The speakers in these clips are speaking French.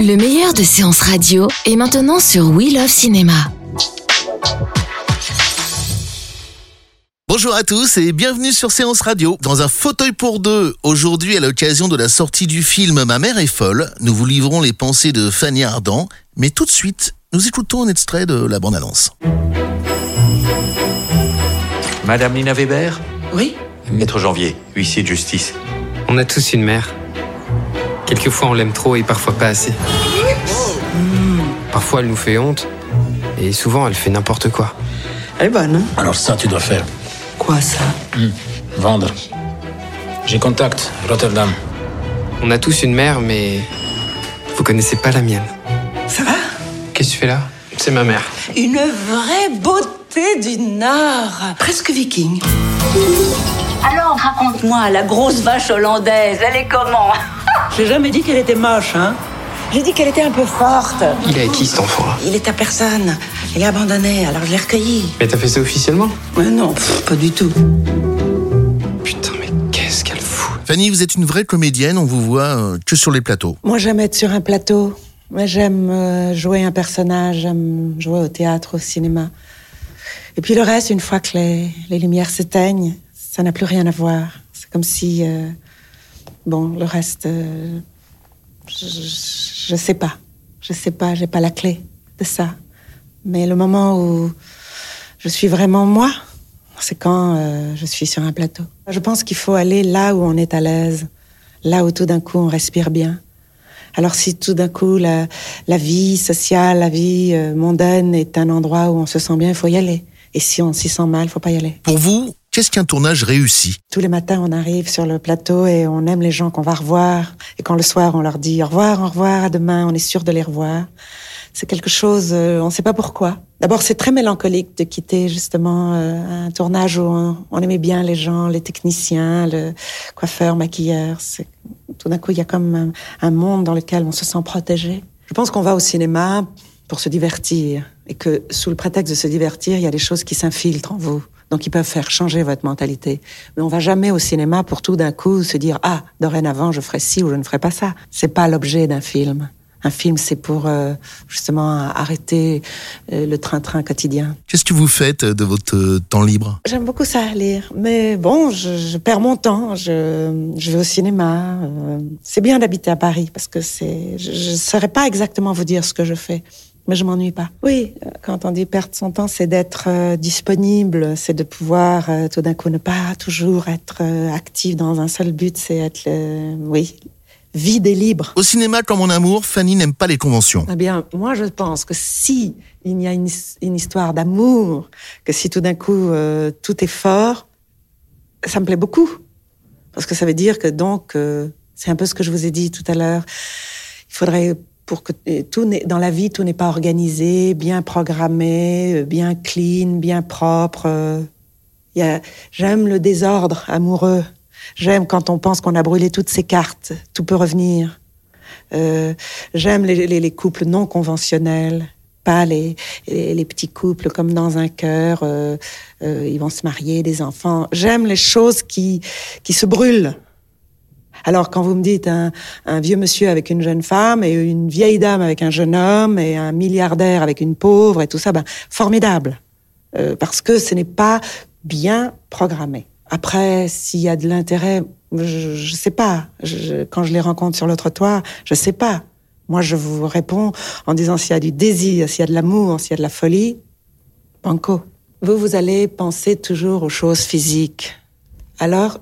Le meilleur de séances radio est maintenant sur We Love Cinéma. Bonjour à tous et bienvenue sur Séance Radio. Dans un fauteuil pour deux, aujourd'hui à l'occasion de la sortie du film Ma mère est folle, nous vous livrons les pensées de Fanny Ardant, mais tout de suite, nous écoutons un extrait de la bande-annonce. Madame Lina Weber? Oui Maître Janvier, huissier de justice. On a tous une mère. Quelquefois on l'aime trop et parfois pas assez. Parfois elle nous fait honte et souvent elle fait n'importe quoi. Elle est bonne, hein? Alors ça, tu dois faire. Quoi ça? Vendre. J'ai contact, Rotterdam. On a tous une mère mais vous connaissez pas la mienne. Ça va? Qu'est-ce que tu fais là? C'est ma mère. Une vraie beauté du Nord. Presque viking. Alors, raconte-moi, la grosse vache hollandaise, elle est comment? J'ai jamais dit qu'elle était moche, hein J'ai dit qu'elle était un peu forte. Il est avec qui cet enfant Il est à personne. Il est abandonné, alors je l'ai recueilli. Mais t'as fait ça officiellement? Mais non, pff, pas du tout. Putain mais qu'est-ce qu'elle fout? Fanny, vous êtes une vraie comédienne, on vous voit euh, que sur les plateaux. Moi, j'aime être sur un plateau. Moi, j'aime euh, jouer un personnage, j'aime jouer au théâtre, au cinéma. Et puis le reste, une fois que les, les lumières s'éteignent, ça n'a plus rien à voir. C'est comme si, euh, bon, le reste, euh, je, je sais pas, je sais pas, j'ai pas la clé de ça. Mais le moment où je suis vraiment moi, c'est quand euh, je suis sur un plateau. Je pense qu'il faut aller là où on est à l'aise, là où tout d'un coup on respire bien. Alors si tout d'un coup la, la vie sociale, la vie euh, mondaine est un endroit où on se sent bien, il faut y aller. Et si on s'y sent mal, il faut pas y aller. Pour vous, qu'est-ce qu'un tournage réussi? Tous les matins, on arrive sur le plateau et on aime les gens qu'on va revoir. Et quand le soir, on leur dit au revoir, au revoir, à demain, on est sûr de les revoir. C'est quelque chose, euh, on ne sait pas pourquoi. D'abord, c'est très mélancolique de quitter justement euh, un tournage où on, on aimait bien les gens, les techniciens, le coiffeur, maquilleur. Tout d'un coup, il y a comme un, un monde dans lequel on se sent protégé. Je pense qu'on va au cinéma pour se divertir et que sous le prétexte de se divertir, il y a des choses qui s'infiltrent en vous. Donc ils peuvent faire changer votre mentalité. Mais on va jamais au cinéma pour tout d'un coup se dire ah dorénavant je ferai ci ou je ne ferai pas ça. C'est pas l'objet d'un film. Un film c'est pour euh, justement arrêter euh, le train-train quotidien. Qu'est-ce que vous faites de votre euh, temps libre? J'aime beaucoup ça lire, mais bon je, je perds mon temps. Je, je vais au cinéma. euh, c'est bien d'habiter à Paris parce que c'est je ne saurais pas exactement vous dire ce que je fais. Mais je m'ennuie pas. Oui, quand on dit perdre son temps, c'est d'être euh, disponible, c'est de pouvoir euh, tout d'un coup ne pas toujours être euh, actif dans un seul but, c'est être, euh, oui, vide et libre. Au cinéma comme en amour, Fanny n'aime pas les conventions. Eh bien, moi, je pense que si il y a une, his- une histoire d'amour, que si tout d'un coup euh, tout est fort, ça me plaît beaucoup, parce que ça veut dire que donc euh, c'est un peu ce que je vous ai dit tout à l'heure. Il faudrait pour que tout dans la vie tout n'est pas organisé, bien programmé, euh, bien clean, bien propre. J'aime le désordre amoureux. J'aime quand on pense qu'on a brûlé toutes ses cartes, tout peut revenir. Euh, J'aime les, les, les couples non conventionnels, pas les, les, les petits couples comme dans un cœur. euh, euh, ils vont se marier, des enfants. J'aime les choses qui qui se brûlent. Alors quand vous me dites un, vieux monsieur avec une jeune femme et une vieille dame avec un jeune homme et un milliardaire avec une pauvre et tout ça, ben formidable, Euh, parce que ce n'est pas bien programmé. Après, s'il y a de l'intérêt, je, je sais pas. Je- je- quand je les rencontre sur le trottoir, je sais pas. Moi, je vous réponds en disant s'il y a du désir, s'il y a de l'amour, s'il y a de la folie, banco. Vous, vous allez penser toujours aux choses physiques. Alors,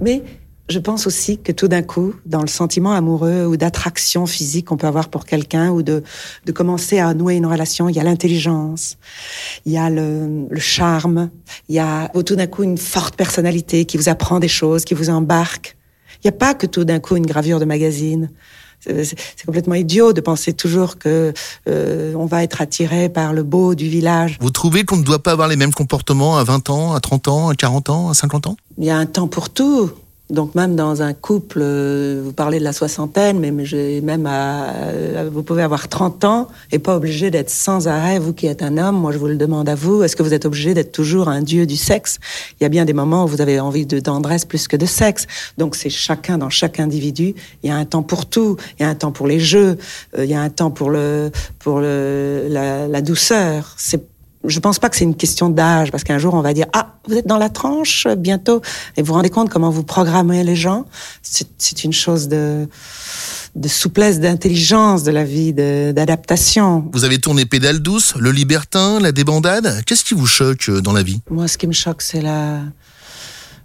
mais je pense aussi que tout d'un coup, dans le sentiment amoureux ou d'attraction physique qu'on peut avoir pour quelqu'un ou de, de commencer à nouer une relation, il y a l'intelligence, il y a le, le charme, il y a tout d'un coup une forte personnalité qui vous apprend des choses, qui vous embarque. Il n'y a pas que tout d'un coup une gravure de magazine. C'est complètement idiot de penser toujours que euh, on va être attiré par le beau du village. Vous trouvez qu'on ne doit pas avoir les mêmes comportements à 20 ans, à 30 ans, à 40 ans, à 50 ans? Il y a un temps pour tout. Donc même dans un couple, euh, vous parlez de la soixantaine, mais, même à, vous pouvez avoir 30 ans et pas obligé d'être sans arrêt, vous qui êtes un homme, moi je vous le demande à vous, est-ce que vous êtes obligé d'être toujours un dieu du sexe? Il y a bien des moments où vous avez envie de tendresse plus que de sexe. Donc c'est chacun dans chaque individu, il y a un temps pour tout, il y a un temps pour les jeux, euh, il y a un temps pour le pour le la, la douceur. Je pense pas que c'est une question d'âge, parce qu'un jour on va dire ah vous êtes dans la tranche bientôt, et vous vous rendez compte comment vous programmez les gens. C'est une chose de de souplesse, d'intelligence de la vie, d'adaptation. Vous avez tourné Pédale douce, Le Libertin, La débandade. Qu'est-ce qui vous choque euh, dans la vie? Moi, ce qui me choque, c'est la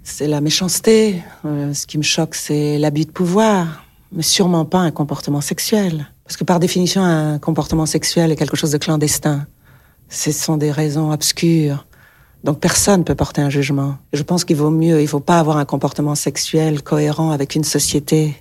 c'est la méchanceté. Euh, ce qui me choque, c'est l'abus de pouvoir, mais sûrement pas un comportement sexuel. Parce que par définition, un comportement sexuel est quelque chose de clandestin. Ce sont des raisons obscures. Donc personne ne peut porter un jugement. Je pense qu'il vaut mieux, il ne faut pas avoir un comportement sexuel cohérent avec une société.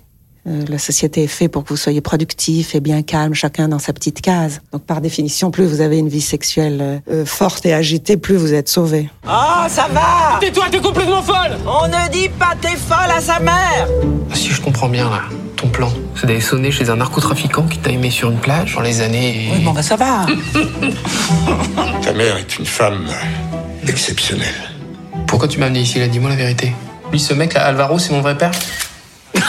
Euh, la société est faite pour que vous soyez productif et bien calme, chacun dans sa petite case. Donc par définition, plus vous avez une vie sexuelle euh, euh, forte et agitée, plus vous êtes sauvé. Oh, ça va Tais-toi, t'es complètement folle On ne dit pas t'es folle à sa mère ah, Si je comprends bien là, plan, c'est d'aller sonner chez un narcotrafiquant qui t'a aimé sur une plage dans les années... Oui, bon bah ça va Ta mère est une femme exceptionnelle. Pourquoi tu m'as amené ici? Là Dis-moi la vérité. Lui, ce mec là, Alvaro, c'est mon vrai père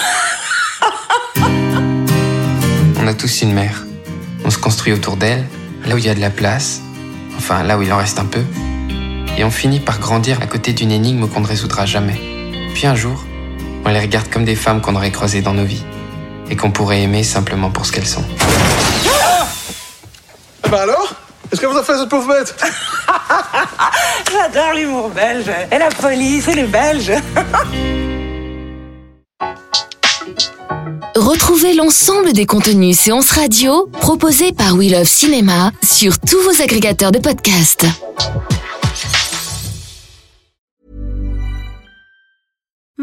On a tous une mère. On se construit autour d'elle, là où il y a de la place, enfin là où il en reste un peu. Et on finit par grandir à côté d'une énigme qu'on ne résoudra jamais. Puis un jour, on les regarde comme des femmes qu'on aurait croisées dans nos vies et qu'on pourrait aimer simplement pour ce qu'elles sont. Ah bah alors? Est-ce que vous a fait cette pauvre bête? J'adore l'humour belge. Et la police, et les Belges. Retrouvez l'ensemble des contenus séances radio proposés par We Love Cinéma sur tous vos agrégateurs de podcasts.